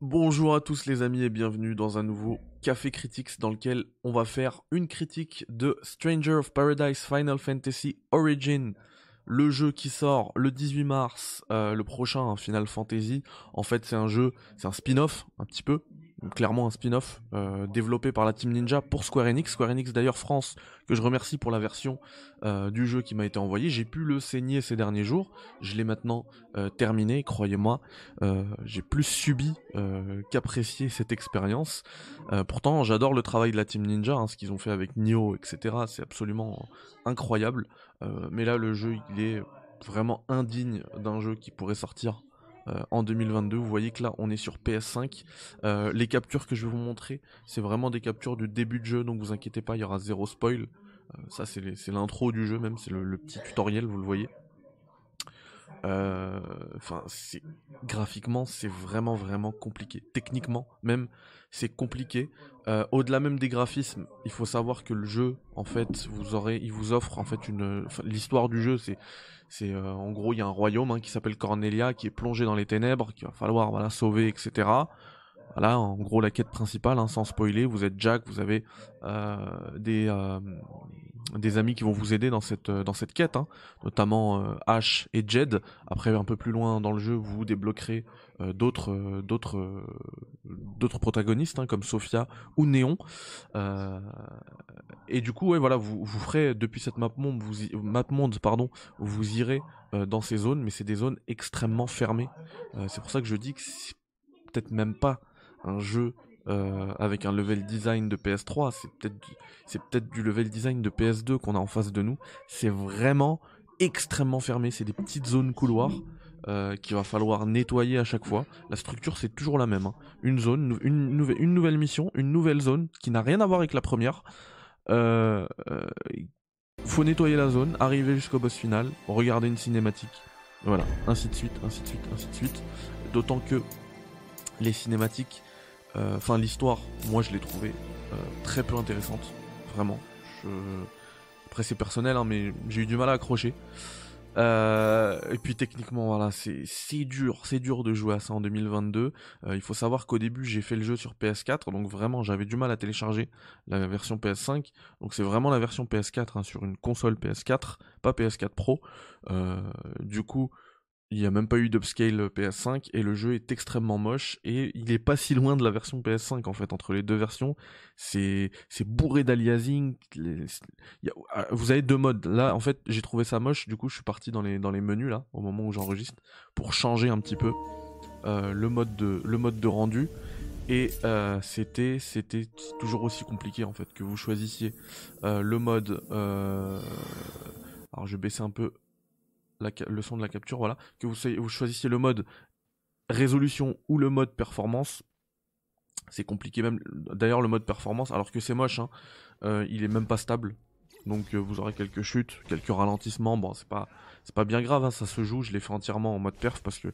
Bonjour à tous les amis et bienvenue dans un nouveau Café Critics dans lequel on va faire une critique de Stranger of Paradise Final Fantasy Origin, le jeu qui sort le 18 mars, euh, le prochain Final Fantasy. En fait c'est un jeu, c'est un spin-off un petit peu, clairement un spin-off euh, développé par la Team Ninja pour Square Enix. Square Enix d'ailleurs France, que je remercie pour la version euh, du jeu qui m'a été envoyée. J'ai pu le saigner ces derniers jours. Je l'ai maintenant euh, terminé, croyez-moi. J'ai plus subi qu'apprécié cette expérience. pourtant, j'adore le travail de la Team Ninja, hein, ce qu'ils ont fait avec Nioh, etc. C'est absolument incroyable. mais là, le jeu, il est vraiment indigne d'un jeu qui pourrait sortir euh, en 2022. Vous voyez que là, on est sur PS5. Euh, les captures que je vais vous montrer, c'est vraiment des captures du début de jeu, donc vous inquiétez pas, il y aura zéro spoil. Euh, ça, c'est l'intro du jeu même, c'est le, petit tutoriel, vous le voyez. C'est graphiquement, c'est vraiment vraiment compliqué. Techniquement, même, c'est compliqué. Au-delà même des graphismes, il faut savoir que le jeu, en fait, vous aurez, il vous offre en fait une, l'histoire du jeu, c'est c'est euh, en gros il y a un royaume hein, qui s'appelle Cornelia qui est plongé dans les ténèbres, qu'il va falloir voilà sauver, etc. Voilà, en gros la quête principale, hein, sans spoiler, vous êtes Jack, vous avez euh, des euh, des amis qui vont vous aider dans cette dans cette quête, hein, notamment Ash et Jed. Après un peu plus loin dans le jeu, vous débloquerez d'autres d'autres d'autres protagonistes comme Sophia ou Néon. Et du coup, voilà, vous, vous ferez depuis cette map monde, vous, map monde, pardon, vous irez euh, dans ces zones, mais c'est des zones extrêmement fermées. Euh, c'est pour ça que je dis que peut-être même pas un jeu euh, avec un level design de PS3, c'est peut-être peut-être du level design de PS2 qu'on a en face de nous. C'est vraiment extrêmement fermé, c'est des petites zones couloirs. qu'il va falloir nettoyer à chaque fois. La structure c'est toujours la même. Hein. Une zone, une, une nouvelle mission, une nouvelle zone qui n'a rien à voir avec la première. Euh, euh, faut nettoyer la zone, arriver jusqu'au boss final, regarder une cinématique. Voilà, ainsi de suite, ainsi de suite, ainsi de suite. D'autant que les cinématiques, euh, enfin l'histoire, moi je l'ai trouvé très peu intéressante, vraiment. Après c'est personnel, hein, mais j'ai eu du mal à accrocher. Euh, et puis techniquement, voilà, c'est dur, c'est dur de jouer à ça en 2022. Euh, il faut savoir qu'au début, j'ai fait le jeu sur PS4, donc vraiment, j'avais du mal à télécharger la version PS5. Donc c'est vraiment la version PS4 hein, sur une console PS4, pas PS4 Pro. Euh, du coup, il n'y a même pas eu d'upscale PS5 et le jeu est extrêmement moche et il est pas si loin de la version PS5 en fait entre les deux versions. C'est bourré d'aliasing. Ah, vous avez deux modes. Là en fait j'ai trouvé ça moche. Du coup je suis parti dans les dans les menus là au moment où j'enregistre pour changer un petit peu euh, le mode de le mode de rendu. Et euh, c'était toujours aussi compliqué en fait que vous choisissiez euh, le mode. alors je vais baisser un peu le son de la capture, voilà, que vous, vous choisissiez le mode résolution ou le mode performance. C'est compliqué même. D'ailleurs, le mode performance, alors que c'est moche, hein, euh, il est même pas stable. Donc euh, vous aurez quelques chutes, quelques ralentissements. Bon, c'est pas, c'est pas bien grave, hein, ça se joue. Je l'ai fait entièrement en mode perf parce que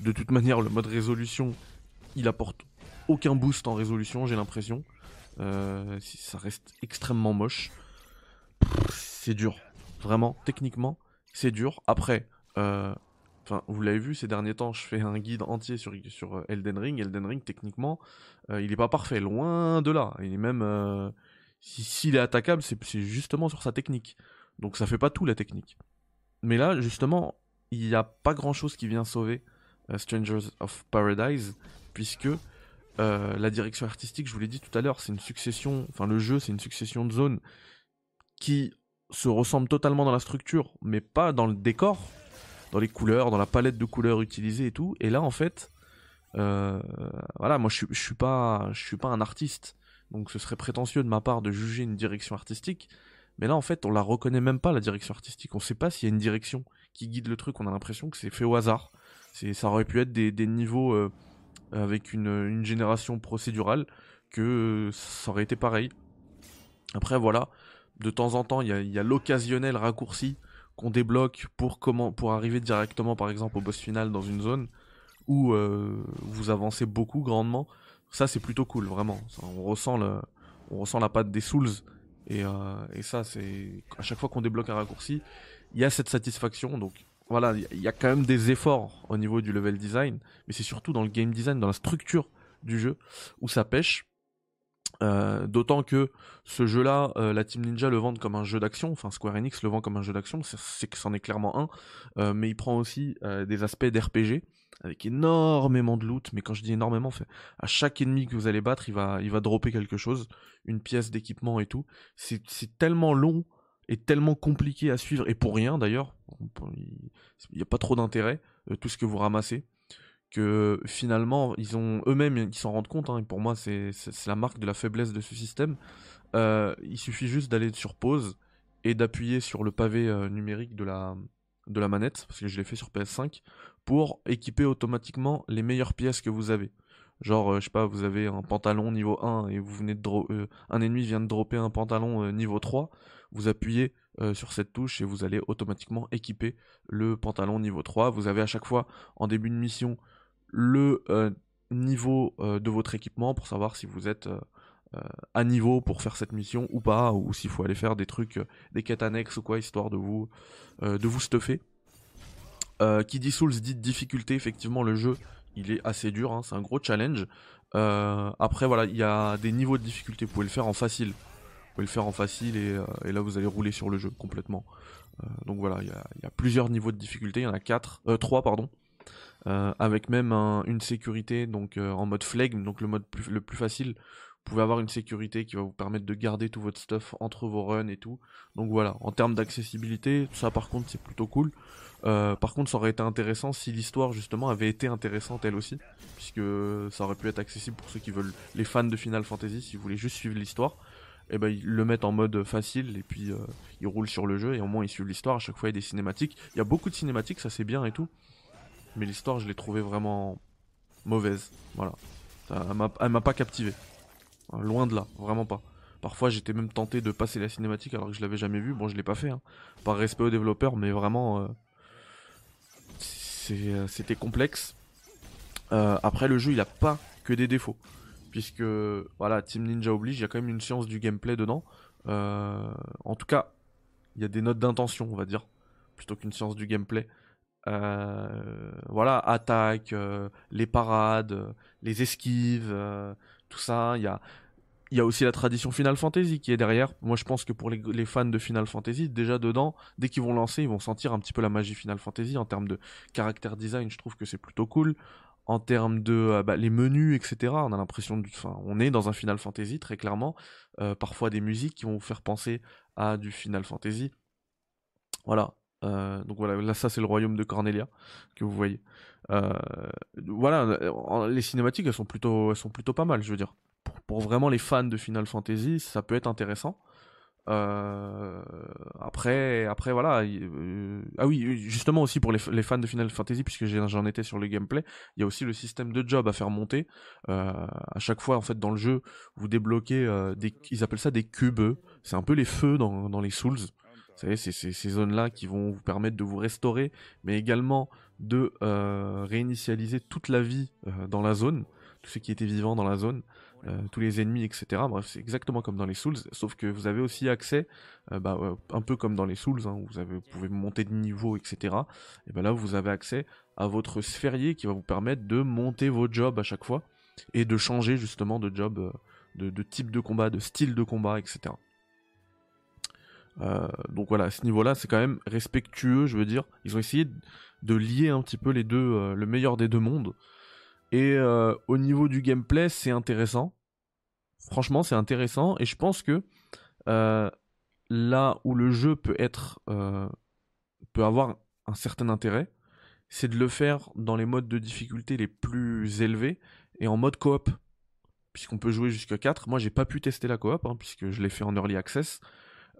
de toute manière, le mode résolution, il apporte aucun boost en résolution, j'ai l'impression. Euh, ça reste extrêmement moche. C'est dur, vraiment, techniquement c'est dur. Après, euh, vous l'avez vu ces derniers temps, je fais un guide entier sur, sur euh, Elden Ring. Elden Ring, techniquement, euh, il est pas parfait, loin de là. Il même, s'il est attaquable, c'est justement sur sa technique. Donc ça fait pas tout la technique. Mais là, justement, il n'y a pas grand chose qui vient sauver Strangers of Paradise, puisque la direction artistique, je vous l'ai dit tout à l'heure, c'est une succession, enfin le jeu, c'est une succession de zones qui se ressemblent totalement dans la structure, mais pas dans le décor, dans les couleurs, dans la palette de couleurs utilisées et tout. Et là, en fait, euh, voilà, moi, je, je suis pas, je suis pas un artiste, donc ce serait prétentieux de ma part de juger une direction artistique. Mais là, en fait, on la reconnaît même pas la direction artistique. On sait pas s'il y a une direction qui guide le truc. On a l'impression que c'est fait au hasard. Ça aurait pu être des, niveaux euh, avec une, génération procédurale que ça aurait été pareil. Après, voilà, de temps en temps, il y a, l'occasionnel raccourci qu'on débloque pour, arriver directement, par exemple, au boss final dans une zone où euh, vous avancez beaucoup, grandement. Ça, c'est plutôt cool, vraiment. on, ressent le, on ressent la patte des Souls. Et, euh, et ça, c'est. À chaque fois qu'on débloque un raccourci, il y a cette satisfaction. Donc, voilà, il y a quand même des efforts au niveau du level design. Mais c'est surtout dans le game design, dans la structure du jeu, où ça pêche. Euh, d'autant que ce jeu-là, euh, la Team Ninja le vend comme un jeu d'action, enfin Square Enix le vend comme un jeu d'action, c'est que c'en est clairement un, euh, mais il prend aussi des aspects d'RPG avec énormément de loot, mais quand je dis énormément, fait, à chaque ennemi que vous allez battre, il va, il va dropper quelque chose, une pièce d'équipement et tout. C'est tellement long et tellement compliqué à suivre, et pour rien d'ailleurs, il n'y a pas trop d'intérêt, tout ce que vous ramassez que finalement ils ont eux-mêmes ils s'en rendent compte hein, et pour moi c'est la marque de la faiblesse de ce système. Euh, il suffit juste d'aller sur pause et d'appuyer sur le pavé euh, numérique de la, manette parce que je l'ai fait sur PS5 pour équiper automatiquement les meilleures pièces que vous avez. Genre euh, je sais pas vous avez un pantalon niveau 1 et vous venez de un ennemi vient de dropper un pantalon niveau 3 vous appuyez sur cette touche et vous allez automatiquement équiper le pantalon niveau 3 vous avez à chaque fois en début de mission le euh, niveau euh, de votre équipement pour savoir si vous êtes euh, à niveau pour faire cette mission ou pas, ou s'il faut aller faire des trucs, des quêtes annexes ou quoi, histoire de vous, de vous stuffer. qui dit Souls dit difficulté, effectivement le jeu il est assez dur, hein, c'est un gros challenge. après voilà, il y a des niveaux de difficulté, vous pouvez le faire en facile. Vous pouvez le faire en facile et, là vous allez rouler sur le jeu complètement. donc voilà, il y, a, plusieurs niveaux de difficulté, il y en a 4, 3 pardon. Euh, avec même une sécurité donc euh, en mode flegme, donc le mode le plus facile. Vous pouvez avoir une sécurité qui va vous permettre de garder tout votre stuff entre vos runs et tout. Donc voilà, en termes d'accessibilité, ça par contre c'est plutôt cool. Euh, par contre, ça aurait été intéressant si l'histoire justement avait été intéressante elle aussi, puisque ça aurait pu être accessible pour ceux qui veulent, les fans de Final Fantasy, si vous voulez juste suivre l'histoire. Et eh ben ils le mettent en mode facile et puis ils roulent sur le jeu et au moins ils suivent l'histoire. À chaque fois il y a des cinématiques. Il y a beaucoup de cinématiques, ça c'est bien et tout mais l'histoire, je l'ai trouvée vraiment mauvaise. Voilà. elle m'a pas captivé. Loin de là, vraiment pas. Parfois, j'étais même tenté de passer la cinématique alors que je l'avais jamais vue. Bon, je l'ai pas fait, hein. par respect aux développeurs, mais vraiment, euh, euh, c'était complexe. Euh, après, le jeu, il a pas que des défauts, puisque voilà, Team Ninja oblige, il y a quand même une science du gameplay dedans. en tout cas, il y a des notes d'intention, on va dire, plutôt qu'une science du gameplay. Euh, voilà, attaque, euh, les parades, les esquives, euh, tout ça. Il y a, y a aussi la tradition Final Fantasy qui est derrière. Moi, je pense que pour les, fans de Final Fantasy, déjà dedans, dès qu'ils vont lancer, ils vont sentir un petit peu la magie Final Fantasy en termes de caractère design. Je trouve que c'est plutôt cool. En termes de bah, les menus, etc. On a l'impression, enfin, on est dans un Final Fantasy très clairement. parfois des musiques qui vont vous faire penser à du Final Fantasy. Voilà, euh, donc voilà, là ça c'est le royaume de Cornelia que vous voyez. Euh, voilà, les cinématiques elles sont plutôt, elles sont plutôt pas mal, je veux dire. Pour, vraiment les fans de Final Fantasy, ça peut être intéressant. Euh, après, après voilà. ah oui, justement aussi pour les, fans de Final Fantasy, puisque j'en étais sur le gameplay, il y a aussi le système de job à faire monter. à chaque fois, en fait, dans le jeu, vous débloquez des, ils appellent ça des cubes. C'est un peu les feux dans, dans les Souls. Vous savez, c'est ces zones-là qui vont vous permettre de vous restaurer, mais également de euh, réinitialiser toute la vie euh, dans la zone, tout ce qui était vivant dans la zone, euh, tous les ennemis, etc. Bref, c'est exactement comme dans les Souls, sauf que vous avez aussi accès, bah, un peu comme dans les Souls, hein, où vous, avez, vous pouvez monter de niveau, etc. Et ben là, vous avez accès à votre sphérié qui va vous permettre de monter vos jobs à chaque fois et de changer justement de job, de, de type de combat, de style de combat, etc. Euh, donc voilà, à ce niveau-là, c'est quand même respectueux, je veux dire. Ils ont essayé de lier un petit peu les deux, euh, le meilleur des deux mondes. Et euh, au niveau du gameplay, c'est intéressant. Franchement, c'est intéressant. Et je pense que là où le jeu peut être, peut avoir un certain intérêt, c'est de le faire dans les modes de difficulté les plus élevés et en mode coop. Puisqu'on peut jouer jusqu'à 4. Moi, j'ai pas pu tester la coop, hein, puisque je l'ai fait en early access.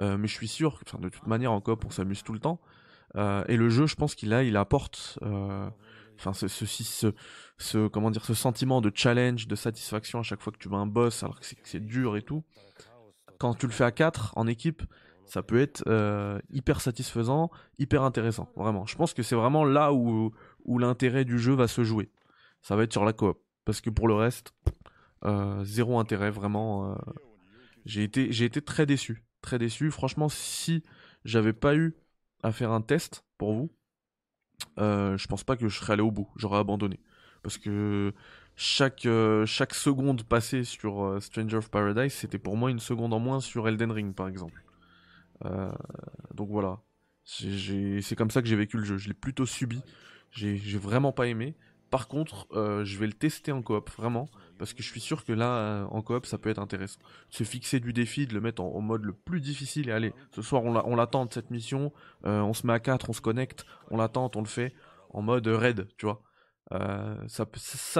Euh, mais je suis sûr, de toute manière, en coop, on s'amuse tout le temps. Euh, et le jeu, je pense qu'il a, il apporte, euh, enfin, ce, ce, comment dire, ce sentiment de challenge, de satisfaction à chaque fois que tu vas un boss, alors que c'est dur et tout. Quand tu le fais à 4 en équipe, ça peut être hyper satisfaisant, hyper intéressant, vraiment. Je pense que c'est vraiment là où, où l'intérêt du jeu va se jouer. Ça va être sur la coop. Parce que pour le reste, zéro intérêt, vraiment. j'ai été, j'ai été très déçu déçu. Franchement, si j'avais pas eu à faire un test pour vous, je pense pas que je serais allé au bout, j'aurais abandonné. Parce que chaque, chaque seconde passée sur Stranger of Paradise, c'était pour moi une seconde en moins sur Elden Ring, par exemple. donc voilà. C'est comme ça que j'ai vécu le jeu. Je l'ai plutôt subi. J'ai vraiment pas aimé. Par contre, euh, je vais le tester en coop, vraiment, parce que je suis sûr que là, euh, en coop, ça peut être intéressant. Se fixer du défi, de le mettre en, mode le plus difficile, et allez, ce soir, on l'attend cette mission, euh, on se met à 4, on se connecte, on l'attend, on le fait, en mode raid, tu vois. ça,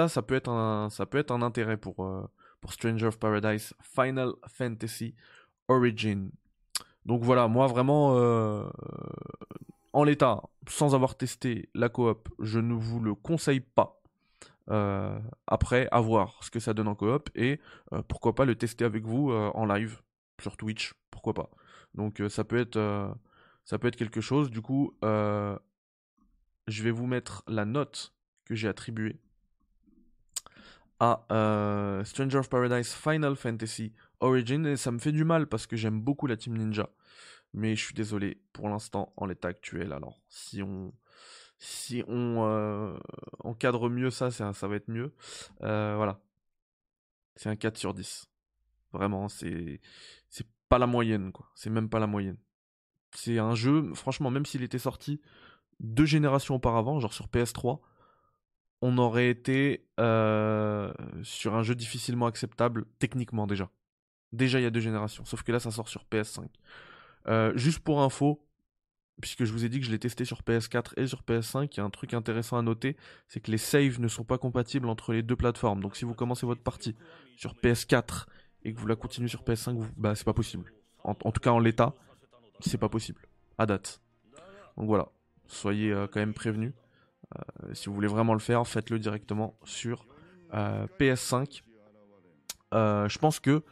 ça, peut être un, intérêt pour Stranger of Paradise Final Fantasy Origin. Donc voilà, moi vraiment, en l'état, sans avoir testé la coop, je ne vous le conseille pas. Euh, après, à voir ce que ça donne en coop et euh, pourquoi pas le tester avec vous euh, en live sur Twitch, pourquoi pas. Donc ça peut être ça peut être quelque chose. Du coup, je vais vous mettre la note que j'ai attribuée à Stranger of Paradise Final Fantasy Origin et ça me fait du mal parce que j'aime beaucoup la Team Ninja. Mais je suis désolé, pour l'instant, en l'état actuel, alors si on, si on euh, encadre mieux ça, ça, va être mieux. Euh, voilà. C'est un 4 sur 10. Vraiment, c'est c'est pas la moyenne, quoi. C'est même pas la moyenne. C'est un jeu, franchement, même s'il était sorti deux générations auparavant, genre sur PS3, on aurait été euh, sur un jeu difficilement acceptable, techniquement déjà. Déjà il y a deux générations, sauf que là ça sort sur PS5. Euh, juste pour info, puisque je vous ai dit que je l'ai testé sur PS4 et sur PS5, il y a un truc intéressant à noter, c'est que les saves ne sont pas compatibles entre les deux plateformes. Donc si vous commencez votre partie sur PS4 et que vous la continuez sur PS5, bah c'est pas possible. En, tout cas en l'état, c'est pas possible. À date. Donc voilà, soyez euh, quand même prévenus. Euh, si vous voulez vraiment le faire, faites-le directement sur PS5. je pense que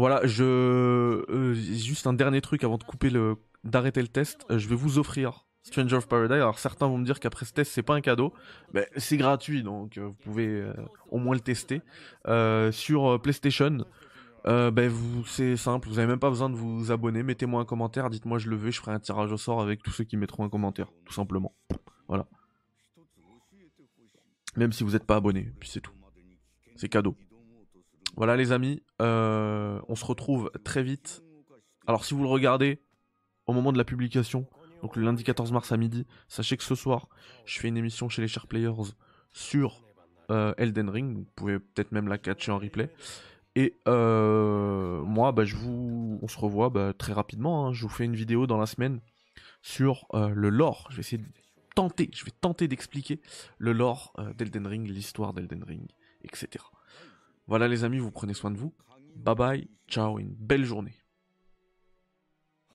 voilà, je euh, juste un dernier truc avant de couper le d'arrêter le test, euh, je vais vous offrir Stranger of Paradise. Alors certains vont me dire qu'après ce test c'est pas un cadeau, mais c'est gratuit donc euh, vous pouvez au moins le tester sur PlayStation. ben vous c'est simple, vous avez même pas besoin de vous abonner, mettez-moi un commentaire, dites-moi je le veux, je ferai un tirage au sort avec tous ceux qui mettront un commentaire, tout simplement. Voilà. Même si vous n'êtes pas abonné, puis c'est tout. C'est cadeau. Voilà les amis, euh, on se retrouve très vite. Alors si vous le regardez au moment de la publication, donc le lundi 14 mars à midi, sachez que ce soir, je fais une émission chez les Share Players sur euh, Elden Ring. Vous pouvez peut-être même la catcher en replay. Et euh, moi, bah, je vous, on se revoit bah, très rapidement. Hein. Je vous fais une vidéo dans la semaine sur le lore. Je vais essayer de tenter, je vais tenter d'expliquer le lore d'Elden Ring, l'histoire d'Elden Ring, etc. Voilà les amis, vous prenez soin de vous. Bye bye, ciao, une belle journée.